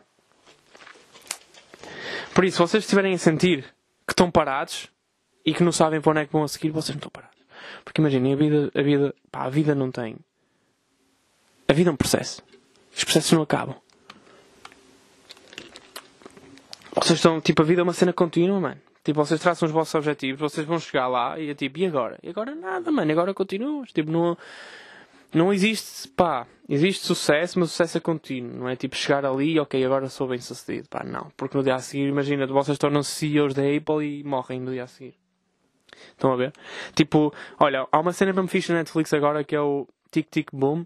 Por isso, vocês estiverem a sentir que estão parados e que não sabem para onde é que vão a seguir, vocês não estão parados. Porque imaginem, a vida, a vida, pá, a vida não tem. A vida é um processo. Os processos não acabam. Vocês estão, tipo, a vida é uma cena contínua, mano. Tipo, vocês traçam os vossos objetivos, vocês vão chegar lá e é tipo, e agora? E agora nada, mano, agora continuas. Tipo, não, não existe, pá, existe sucesso, mas o sucesso é contínuo. Não é tipo chegar ali ok, agora sou bem sucedido. Pá, não. Porque no dia a seguir, imagina, vocês tornam-se CEOs da Apple e morrem no dia a seguir. Estão a ver? Tipo, olha, há uma cena mesmo fixe na Netflix agora que é o Tic Tic Boom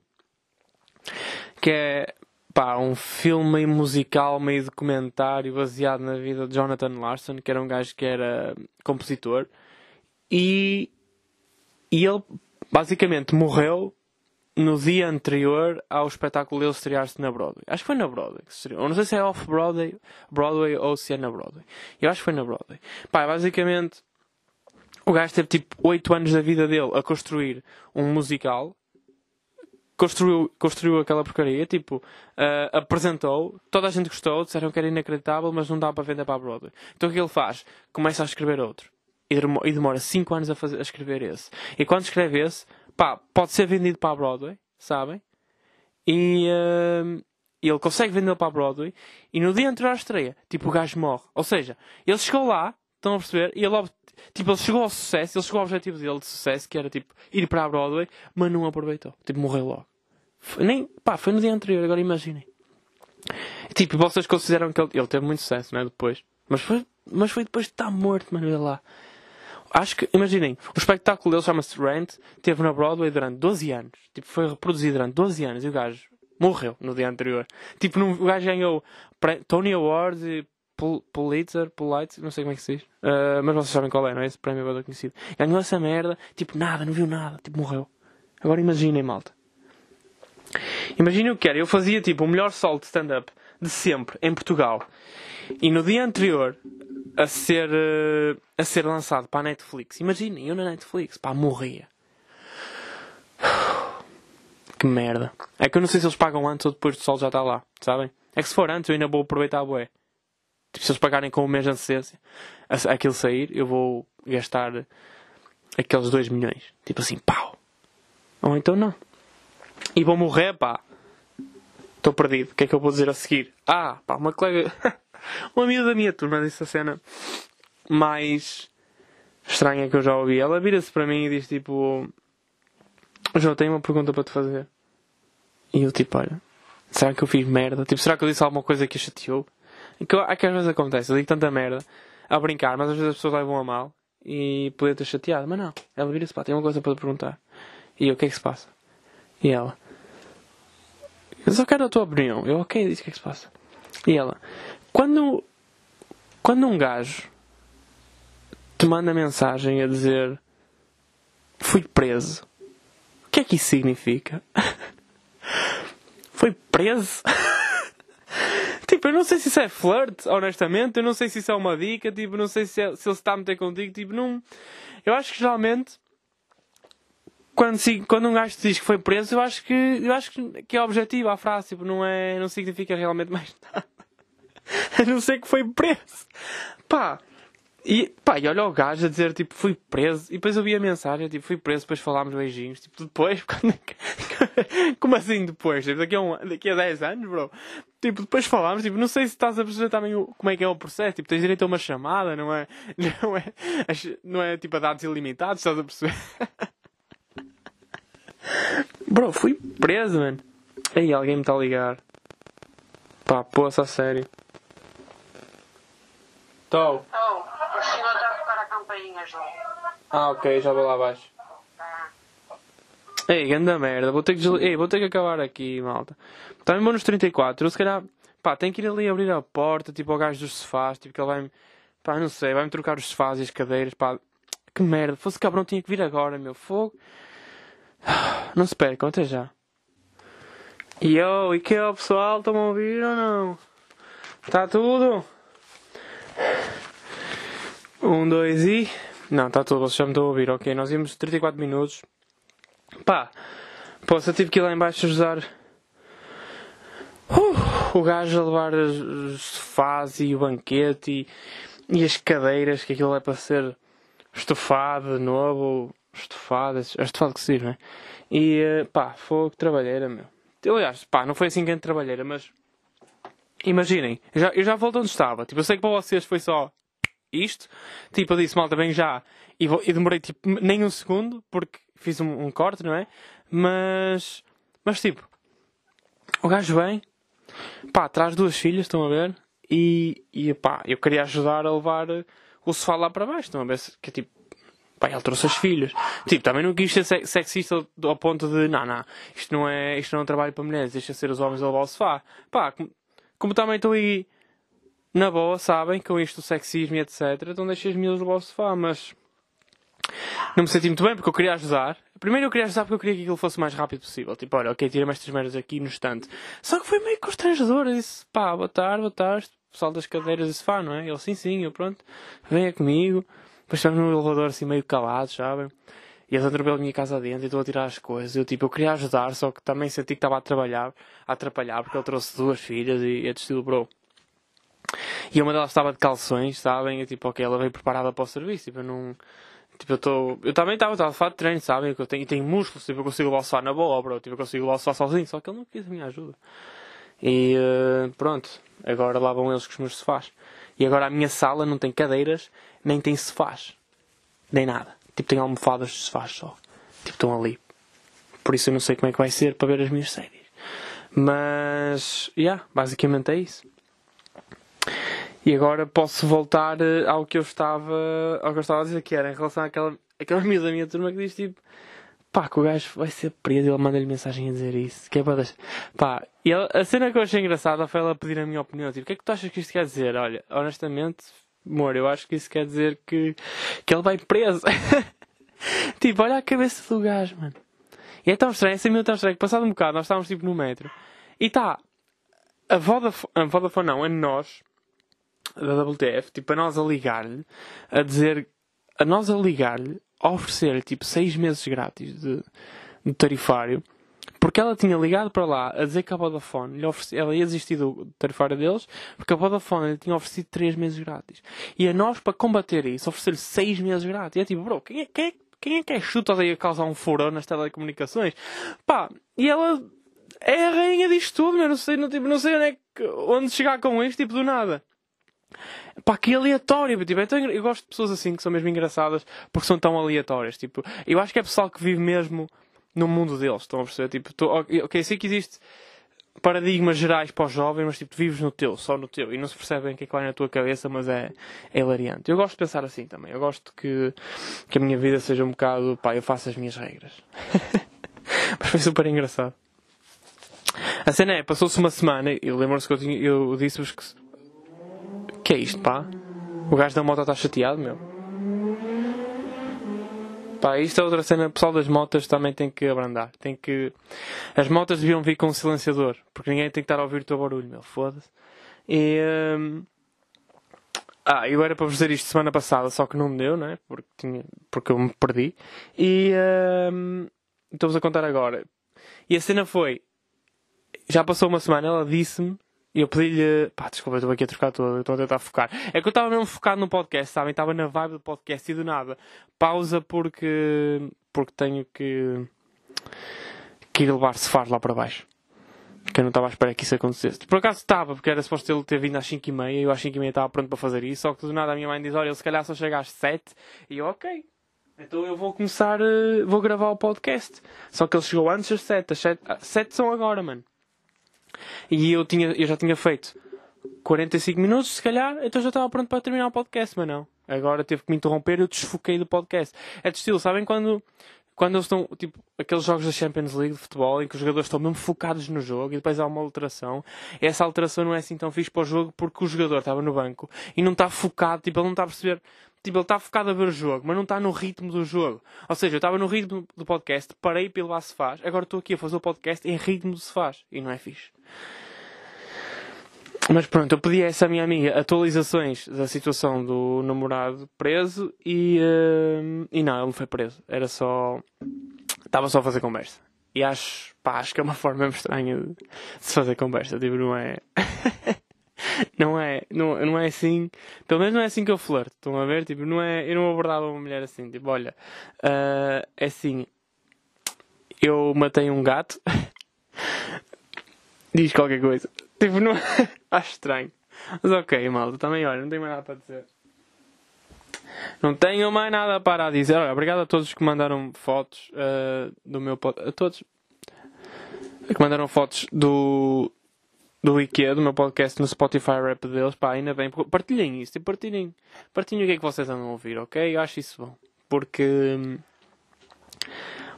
que é pá, um filme meio musical, meio documentário baseado na vida de Jonathan Larson, que era um gajo que era compositor, e, e ele basicamente morreu no dia anterior ao espetáculo dele estrear-se na Broadway. Acho que foi na Broadway que. Não sei se é off-Broadway Broadway, ou se é na Broadway. Eu acho que foi na Broadway. Pá, basicamente, o gajo teve tipo 8 anos da vida dele a construir um musical construiu, construiu aquela porcaria, tipo, uh, apresentou, toda a gente gostou, disseram que era inacreditável, mas não dá para vender para a Broadway. Então o que ele faz? Começa a escrever outro. E demora 5 anos a, fazer, a escrever esse. E quando escreve esse, pá, pode ser vendido para a Broadway, sabem? E uh, ele consegue vendê-lo para a Broadway e no dia anterior à estreia, tipo, o gajo morre. Ou seja, ele chegou lá, estão a perceber? E ele, tipo, ele chegou ao sucesso, ele chegou ao objetivo dele de sucesso, que era, tipo, ir para a Broadway, mas não aproveitou. Tipo, morreu logo. Foi, nem, pá, foi no dia anterior, agora imaginem. Tipo, vocês consideram que ele, ele teve muito sucesso, né? Depois. Mas foi, mas foi depois de estar morto, mano, lá. Acho que, imaginem, o espetáculo dele chama-se Rent, teve na Broadway durante 12 anos. Tipo, foi reproduzido durante 12 anos e o gajo morreu no dia anterior. Tipo, no, o gajo ganhou Tony Award e Pulitzer, Pulitzer, não sei como é que se diz. Uh, mas vocês sabem qual é, não é? Esse prémio é conhecido. Ganhou essa merda, tipo, nada, não viu nada, tipo, morreu. Agora imaginem, malta. Imaginem o que era. Eu fazia, tipo, o melhor solo de stand-up de sempre, em Portugal. E no dia anterior, a ser, uh, a ser lançado para a Netflix. Imaginem, eu na Netflix, pá, morria. Que merda. É que eu não sei se eles pagam antes ou depois do sol já está lá, sabem? É que se for antes eu ainda vou aproveitar a bué. Tipo, se eles pagarem com o mês de antecedência, aquilo sair, eu vou gastar aqueles 2 milhões. Tipo assim, pau. Ou então não. E vou morrer, pá. Estou perdido. O que é que eu vou dizer a seguir? Ah, pá, uma colega. uma amiga da minha turma disse a cena mais estranha que eu já ouvi. Ela vira-se para mim e diz tipo: João, tenho uma pergunta para te fazer. E eu tipo, olha, será que eu fiz merda? Tipo, será que eu disse alguma coisa que a chateou? É que, é que às vezes acontece, eu digo tanta merda a brincar, mas às vezes as pessoas levam a mal e poder ter chateado. Mas não, ela vira-se, pá, tem uma coisa para te perguntar. E eu, o que é que se passa? E ela, eu só quero a tua opinião. Eu, ok, disse o que é que se passa. E ela, quando, quando um gajo te manda mensagem a dizer fui preso o que é que isso significa? Foi preso? tipo, eu não sei se isso é flirt, honestamente. Eu não sei se isso é uma dica. Tipo, não sei se, é, se ele está a meter contigo. Tipo, não. Eu acho que geralmente. Quando, quando um gajo diz que foi preso, eu acho que, eu acho que é objetivo a frase. Tipo, não, é, não significa realmente mais nada. a não ser que foi preso. Pá, e, pá, e olha o gajo a dizer, tipo, fui preso. E depois eu vi a mensagem, tipo, fui preso, depois falámos beijinhos. Tipo, depois? Como assim depois? Tipo, daqui a, um, daqui a 10 anos, bro? Tipo, depois falámos, tipo, não sei se estás a perceber também o, como é que é o processo. Tipo, tens direito a uma chamada, não é? Não é, não é tipo, a dados ilimitados, estás a perceber? Bro, fui preso, mano. Aí, alguém me está a ligar. Pá, poça, a sério. Estou. Ah, ok, já vou lá abaixo. Ei, grande merda, vou ter que, Ei, vou ter que acabar aqui, malta. Também vou nos 34. Eu se calhar, pá, tenho que ir ali abrir a porta, tipo, ao gajo dos sofás, tipo, que ele vai-me, pá, não sei, vai-me trocar os sofás e as cadeiras, pá. Que merda, fosse cabrão, tinha que vir agora, meu fogo. Não se percam, até já. Yo, e que é, pessoal? Estão a ouvir ou não? Está tudo? Um, dois e. Não, está tudo, vocês já me estão a ouvir, ok. Nós íamos 34 minutos. Pá, posso, eu tive que ir lá embaixo ajudar uh, o gajo a levar os sofás e o banquete e, e as cadeiras, que aquilo é para ser estofado de novo, estofado, é estofado que se diz, não é? E eh, pá, foi trabalheira, meu. Aliás, pá, não foi assim grande trabalheira, mas imaginem, eu já, eu já volto onde estava. Tipo, eu sei que para vocês foi só isto. Tipo, eu disse, malta, bem já. E, vou, e demorei tipo nem um segundo, porque fiz um, um, corte, não é? Mas, mas tipo, o gajo vem, pá, traz duas filhas, estão a ver? E, e pá, eu queria ajudar a levar o sofá lá para baixo, estão a ver? Que tipo, pá, ele trouxe as filhas. Tipo, também não quis ser sexista ao ponto de, não, não, isto não é, isto não é um trabalho para mulheres, deixa ser os homens a levar o sofá. Pá, como, como também estou aí na boa, sabem, com isto do sexismo e etc. Então deixei as miúdas levar o sofá, mas não me senti muito bem porque eu queria ajudar. Primeiro eu queria ajudar porque eu queria que aquilo fosse o mais rápido possível. Tipo, olha, ok, tira-me estas merdas aqui no instante. Só que foi meio constrangedor. Eu disse, pá, boa tarde, boa tarde. Pessoal das cadeiras e sofá, não é? Ele, sim, sim, eu pronto, venha comigo. Depois estamos no elevador assim meio calados, sabem? E eles entram pela minha casa dentro e estou a tirar as coisas. Eu tipo, eu queria ajudar, só que também senti que estava a trabalhar, a atrapalhar, porque ele trouxe duas filhas e de estilo bro. E uma delas estava de calções, sabem? Eu tipo, ok, ela veio preparada para o serviço, tipo, eu não. Tipo, eu estou. Eu também estava a falar de treino, sabem? Eu tenho, tenho músculos, tipo, eu consigo balsar na boa, bro. Tipo, eu consigo balsar sozinho, só que ele não quis a minha ajuda. E uh, pronto, agora lá vão eles com os meus sofás. E agora a minha sala não tem cadeiras, nem tem sofás. Nem nada. Tipo, tem almofadas de sofás só. Tipo, estão ali. Por isso eu não sei como é que vai ser para ver as minhas séries. Mas, yeah, basicamente é isso. E agora posso voltar eh, ao que eu estava, ao que eu estava a dizer, que era em relação àquela, àquela amiga da minha turma que diz tipo pá, que o gajo vai ser preso ele manda-lhe mensagem a dizer isso. Que é para deixar. Pá, e a cena que eu achei engraçada foi ela pedir a minha opinião. Tipo, o que é que tu achas que isto quer dizer? Olha, honestamente, amor, eu acho que isso quer dizer que, que ele vai preso. tipo, olha a cabeça do gajo, mano. E é tão estranho, essa é tão estranho passado um bocado nós estávamos tipo no metro e está a Vodafone, a Vodafone não, a nós, da WTF, tipo, a nós a ligar-lhe, a dizer, a nós a ligar-lhe, a oferecer-lhe tipo 6 meses grátis de, de tarifário, porque ela tinha ligado para lá a dizer que a Vodafone lhe oferecia, ela ia desistir do tarifário deles, porque a Vodafone lhe tinha oferecido 3 meses grátis. E a nós, para combater isso, oferecer-lhe 6 meses grátis. E é tipo, bro, quem é, quem é, quem é que é chuta aí a causar um furor nas telecomunicações? Pá, e ela é a rainha disto tudo, meu. Não sei, não, tipo, não sei onde, é que, onde chegar com isto, tipo, do nada. Pá, que aleatório. Tipo, então, eu gosto de pessoas assim que são mesmo engraçadas porque são tão aleatórias. Tipo, eu acho que é pessoal que vive mesmo no mundo deles. Estão a perceber? Tipo, ok, sei que existe paradigmas gerais para os jovens, mas tipo, vives no teu, só no teu, e não se percebem o que é que vai na tua cabeça, mas é, é hilariante. Eu gosto de pensar assim também. Eu gosto que, que a minha vida seja um bocado, pá, eu faço as minhas regras. mas foi super engraçado. A cena é, passou-se uma semana, e lembram-se que eu, eu disse-vos que. que é isto, pá? O gajo da moto está chateado, meu. Pá, isto é outra cena. O pessoal das motas também tem que abrandar. Tem que. As motas deviam vir com um silenciador. Porque ninguém tem que estar a ouvir o teu barulho, meu. Foda-se. E. Um... Ah, eu era para vos dizer isto semana passada, só que não me deu, né? Porque, tinha... porque eu me perdi. E. Um... Estou-vos a contar agora. E a cena foi já passou uma semana, ela disse-me eu pedi-lhe. Pá, desculpa, estou aqui a trocar tudo, estou a tentar focar. É que eu estava mesmo focado no podcast, sabem? Estava na vibe do podcast e do nada. Pausa porque. porque tenho que. que ir levar Cefar lá para baixo. Que eu não estava à espera que isso acontecesse. Por acaso estava, porque era suposto ele ter vindo às 5h30 e eu às 5h30 estava pronto para fazer isso. Só que do nada a minha mãe diz: Olha, ele se calhar só chega às 7 E eu, ok. Então eu vou começar. Uh, vou gravar o podcast. Só que ele chegou antes das 7. As 7, 7 são agora, mano. E eu, tinha, eu já tinha feito 45 minutos, se calhar, então já estava pronto para terminar o podcast, mas não. Agora teve que me interromper eu desfoquei do podcast. É de estilo, sabem quando, quando eles estão, tipo, aqueles jogos da Champions League de futebol em que os jogadores estão mesmo focados no jogo e depois há uma alteração. Essa alteração não é assim tão fixe para o jogo porque o jogador estava no banco e não está focado, tipo, ele não está a perceber Tipo, ele está focado a ver o jogo, mas não está no ritmo do jogo. Ou seja, eu estava no ritmo do podcast, parei pelo lá se faz, agora estou aqui a fazer o podcast em ritmo do se faz. E não é fixe. Mas pronto, eu pedi a essa minha amiga atualizações da situação do namorado preso e, uh, e não, ele não foi preso. Era só. Estava só a fazer conversa. E acho, pá, acho que é uma forma estranha de se fazer conversa. Tipo, não é. não é, não, não é assim, pelo menos não é assim que eu flerto, estão a ver? Tipo, não é, eu não abordava uma mulher assim, tipo, olha, uh, é assim, eu matei um gato, diz qualquer coisa, tipo, não acho estranho, mas ok, malta, também, olha, não tenho mais nada para dizer. Não tenho mais nada para dizer. Olha, obrigado a todos que mandaram fotos uh, do meu. A todos que mandaram fotos do, do IKEA, do meu podcast no Spotify Rap deles, pá, ainda bem, partilhem isso, partilhem, partilhem o que é que vocês andam a ouvir, ok? Eu acho isso bom, porque,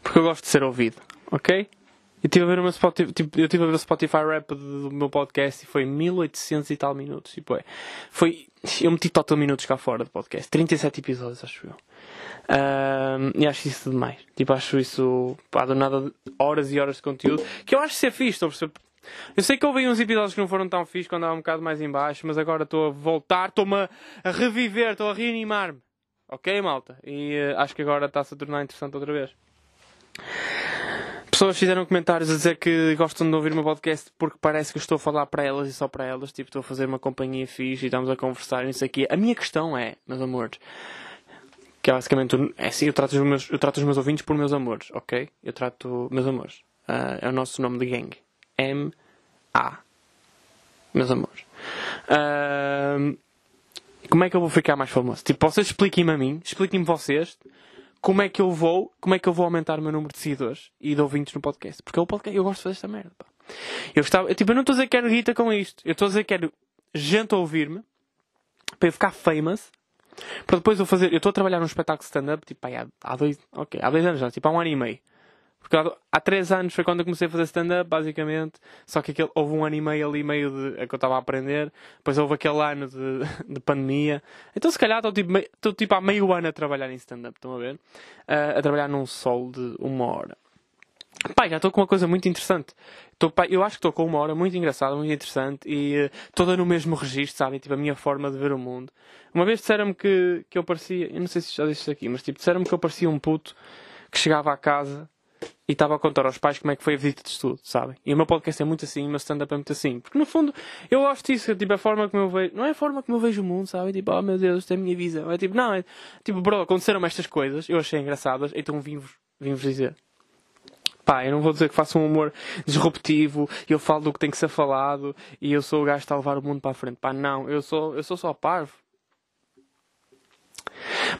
porque eu gosto de ser ouvido, ok? Eu estive a ver, Spotify, tipo, eu tive a ver o Spotify Rap do meu podcast e foi 1800 e tal minutos, tipo, é, foi, eu meti total minutos cá fora do podcast, 37 episódios, acho eu. E acho isso demais. Tipo, acho isso, pá, do nada, horas e horas de conteúdo, que eu acho ser fixe, estou a perceber? Eu sei que houve uns episódios que não foram tão fixos quando estava um bocado mais em baixo, mas agora estou a voltar, estou-me a reviver, estou a reanimar-me. Ok, malta? E uh, acho que agora está-se a tornar interessante outra vez. Pessoas fizeram comentários a dizer que gostam de ouvir o meu podcast porque parece que estou a falar para elas e só para elas. Tipo, estou a fazer uma companhia fixe e estamos a conversar e isso aqui. A minha questão é, meus amores, Que é basicamente. É assim, eu trato, os meus, eu trato os meus ouvintes por meus amores, ok? Eu trato meus amores. Uh, é o nosso nome de gang. M-A. Meus amores. Uh, como é que eu vou ficar mais famoso? Tipo, vocês expliquem-me a mim, expliquem-me vocês como é que eu vou, como é que eu vou aumentar o meu número de seguidores e de ouvintes no podcast. Porque eu, podcast, eu gosto de fazer esta merda, pá. Eu, estava, tipo, eu não estou a dizer que quero guita com isto. Eu estou a dizer que quero gente a ouvir-me para eu ficar famous. Para depois eu fazer. Eu estou a trabalhar num espetáculo stand-up, tipo, há, há dois. Ok, há dois anos já, tipo, há um ano e meio. Porque há, três anos foi quando eu comecei a fazer stand-up, basicamente. Só que aquele, houve um ano e meio ali, meio de. É que eu estava a aprender. Depois houve aquele ano de, de pandemia. Então, se calhar, estou tipo, tipo há meio ano a trabalhar em stand-up, estão a ver? Uh, a trabalhar num sol de uma hora. Pai, já estou com uma coisa muito interessante. Tô, pá, eu acho que estou com uma hora muito engraçada, muito interessante e uh, toda no mesmo registro, sabem? Tipo, a minha forma de ver o mundo. Uma vez disseram-me que, que eu parecia, eu não sei se já disse isso aqui, mas tipo, disseram-me que eu parecia um puto que chegava à casa e estava a contar aos pais como é que foi a visita de estudo, sabem? E o meu podcast é muito assim, o meu stand-up é muito assim. Porque no fundo, eu gosto disso, tipo, a forma como eu vejo. Não é a forma como eu vejo o mundo, sabe? Tipo, oh meu Deus, esta é a minha visão. É tipo, não, é tipo, bro, aconteceram estas coisas, eu achei engraçadas, então vim-vos vim dizer. Pá, eu não vou dizer que faço um humor disruptivo eu falo do que tem que ser falado e eu sou o gajo que está a levar o mundo para a frente. Pá, não, eu sou, eu sou só parvo.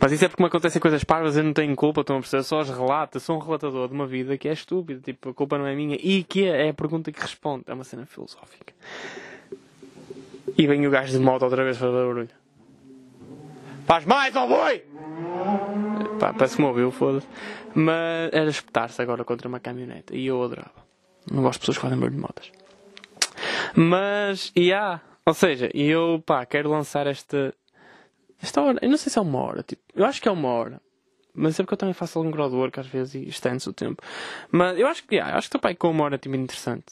Mas isso é porque me acontecem coisas parvas, eu não tenho culpa, estão a perceber? Só as relato, sou um relatador de uma vida que é estúpida, tipo, a culpa não é minha e que é, a pergunta que responde. É uma cena filosófica. E vem o gajo de moto outra vez fazer barulho. Faz mais, ó boi! Pá, parece que me ouviu, foda-se. Mas era espetar-se agora contra uma caminhonete. E eu adorava. Não gosto de pessoas que fazem barulho de motas. Mas, e há. Ou seja, eu, pá, quero lançar esta. Esta hora. Eu não sei se é uma hora. Tipo, eu acho que é uma hora. Mas é porque eu também faço algum groundwork às vezes e estende-se o tempo. Mas eu acho que, yeah, acho que estou pá, com uma hora tipo, interessante.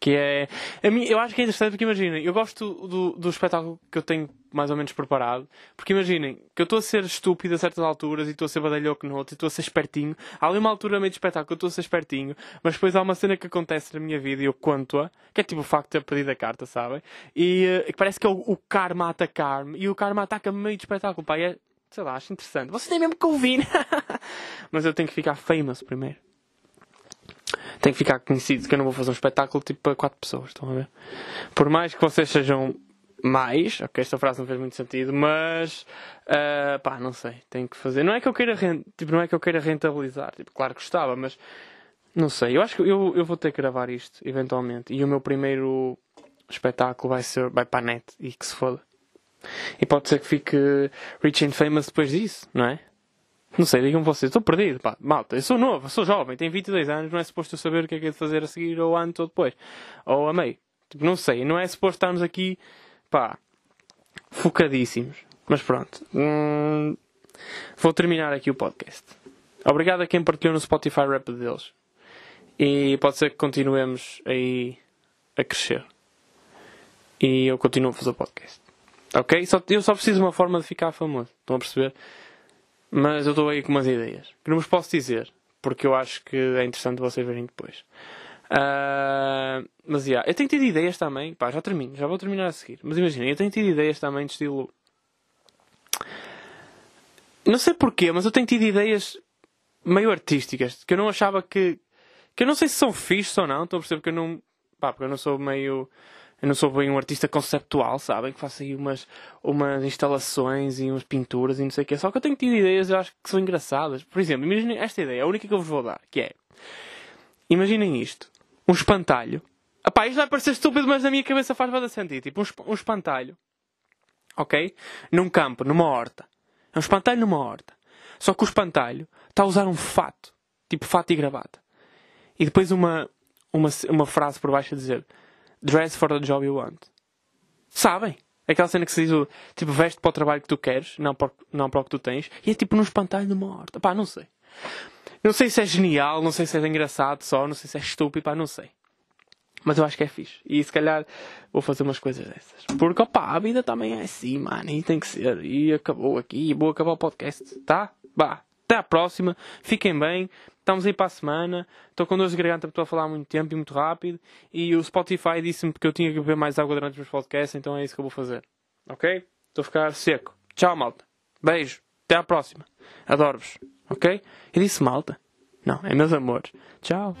Que é. A mim, eu acho que é interessante porque imaginem, eu gosto do, do espetáculo que eu tenho mais ou menos preparado. Porque imaginem que eu estou a ser estúpido a certas alturas e estou a ser badalhoco noutras e estou a ser espertinho. Há ali uma altura meio de espetáculo que eu estou a ser espertinho, mas depois há uma cena que acontece na minha vida e eu conto-a, que é tipo o facto de ter perdido a carta, sabem? E uh, parece que é o, o karma a atacar-me e o karma ataca-me meio de espetáculo, pá. é, sei lá, acho interessante. Você tem mesmo que ouvir. mas eu tenho que ficar famous primeiro tem que ficar conhecido que eu não vou fazer um espetáculo tipo para quatro pessoas, estão a ver? Por mais que vocês sejam mais, ok, esta frase não fez muito sentido, mas uh, pá, não sei, tenho que fazer. Não é que eu queira tipo, não é que eu queira rentabilizar, tipo, claro que gostava, mas não sei, eu acho que eu, eu vou ter que gravar isto eventualmente. E o meu primeiro espetáculo vai ser vai para a net e que se foda. E pode ser que fique rich and famous depois disso, não é? Não sei, digam vocês, estou perdido, pá, malta, eu sou novo, sou jovem, tenho 22 anos, não é suposto eu saber o que é que é de fazer a seguir, ou antes ou depois, ou a meio. Tipo, não sei, não é suposto estarmos aqui, pá, focadíssimos. Mas pronto, hum, vou terminar aqui o podcast. Obrigado a quem partilhou no Spotify Rap deles. E pode ser que continuemos aí a crescer. E eu continuo a fazer o podcast. Ok? Só, eu só preciso de uma forma de ficar famoso. Estão a perceber? Mas eu estou aí com umas ideias. Que não vos posso dizer. Porque eu acho que é interessante vocês verem depois. Uh, mas, yeah, eu tenho tido ideias também. Pá, já termino. Já vou terminar a seguir. Mas imagina, eu tenho tido ideias também de estilo... Não sei porquê, mas eu tenho tido ideias meio artísticas. Que eu não achava que... Que eu não sei se são fixes ou não. Estou a perceber que eu não... Pá, porque eu não sou meio eu não sou bem um artista conceptual, sabem? Que faço aí umas, umas instalações e umas pinturas e não sei o quê. Só que eu tenho tido ideias eu acho que são engraçadas. Por exemplo, imaginem esta ideia, a única que eu vos vou dar, que é... Imaginem isto. Um espantalho. Epá, isto vai parecer estúpido, mas na minha cabeça faz bastante sentido. Tipo, um, um espantalho. Ok? Num campo, numa horta. É um espantalho numa horta. Só que o espantalho está a usar um fato. Tipo fato e gravata. E depois uma, uma, uma frase por baixo a dizer Dress for the job you want. Sabem? Aquela cena que se diz, tipo, veste para o trabalho que tu queres, não para, não para o que tu tens. E é tipo num espantalho de morte. Pá, não sei. Não sei se é genial, não sei se é engraçado só, não sei se é estúpido, pá, não sei. Mas eu acho que é fixe. E se calhar vou fazer umas coisas dessas. Porque, opá, a vida também é assim, mano. E tem que ser. E acabou aqui. E vou acabar o podcast. Tá? Vá. Até à próxima. Fiquem bem. Estamos aí para a semana. Estou com dores de garganta porque estou a falar muito tempo e muito rápido. E o Spotify disse-me que eu tinha que beber mais água durante os meus podcasts, então é isso que eu vou fazer. Ok? Estou a ficar seco. Tchau, malta. Beijo. Até à próxima. Adoro-vos. Ok? Eu disse malta. Não, é meus amores. Tchau.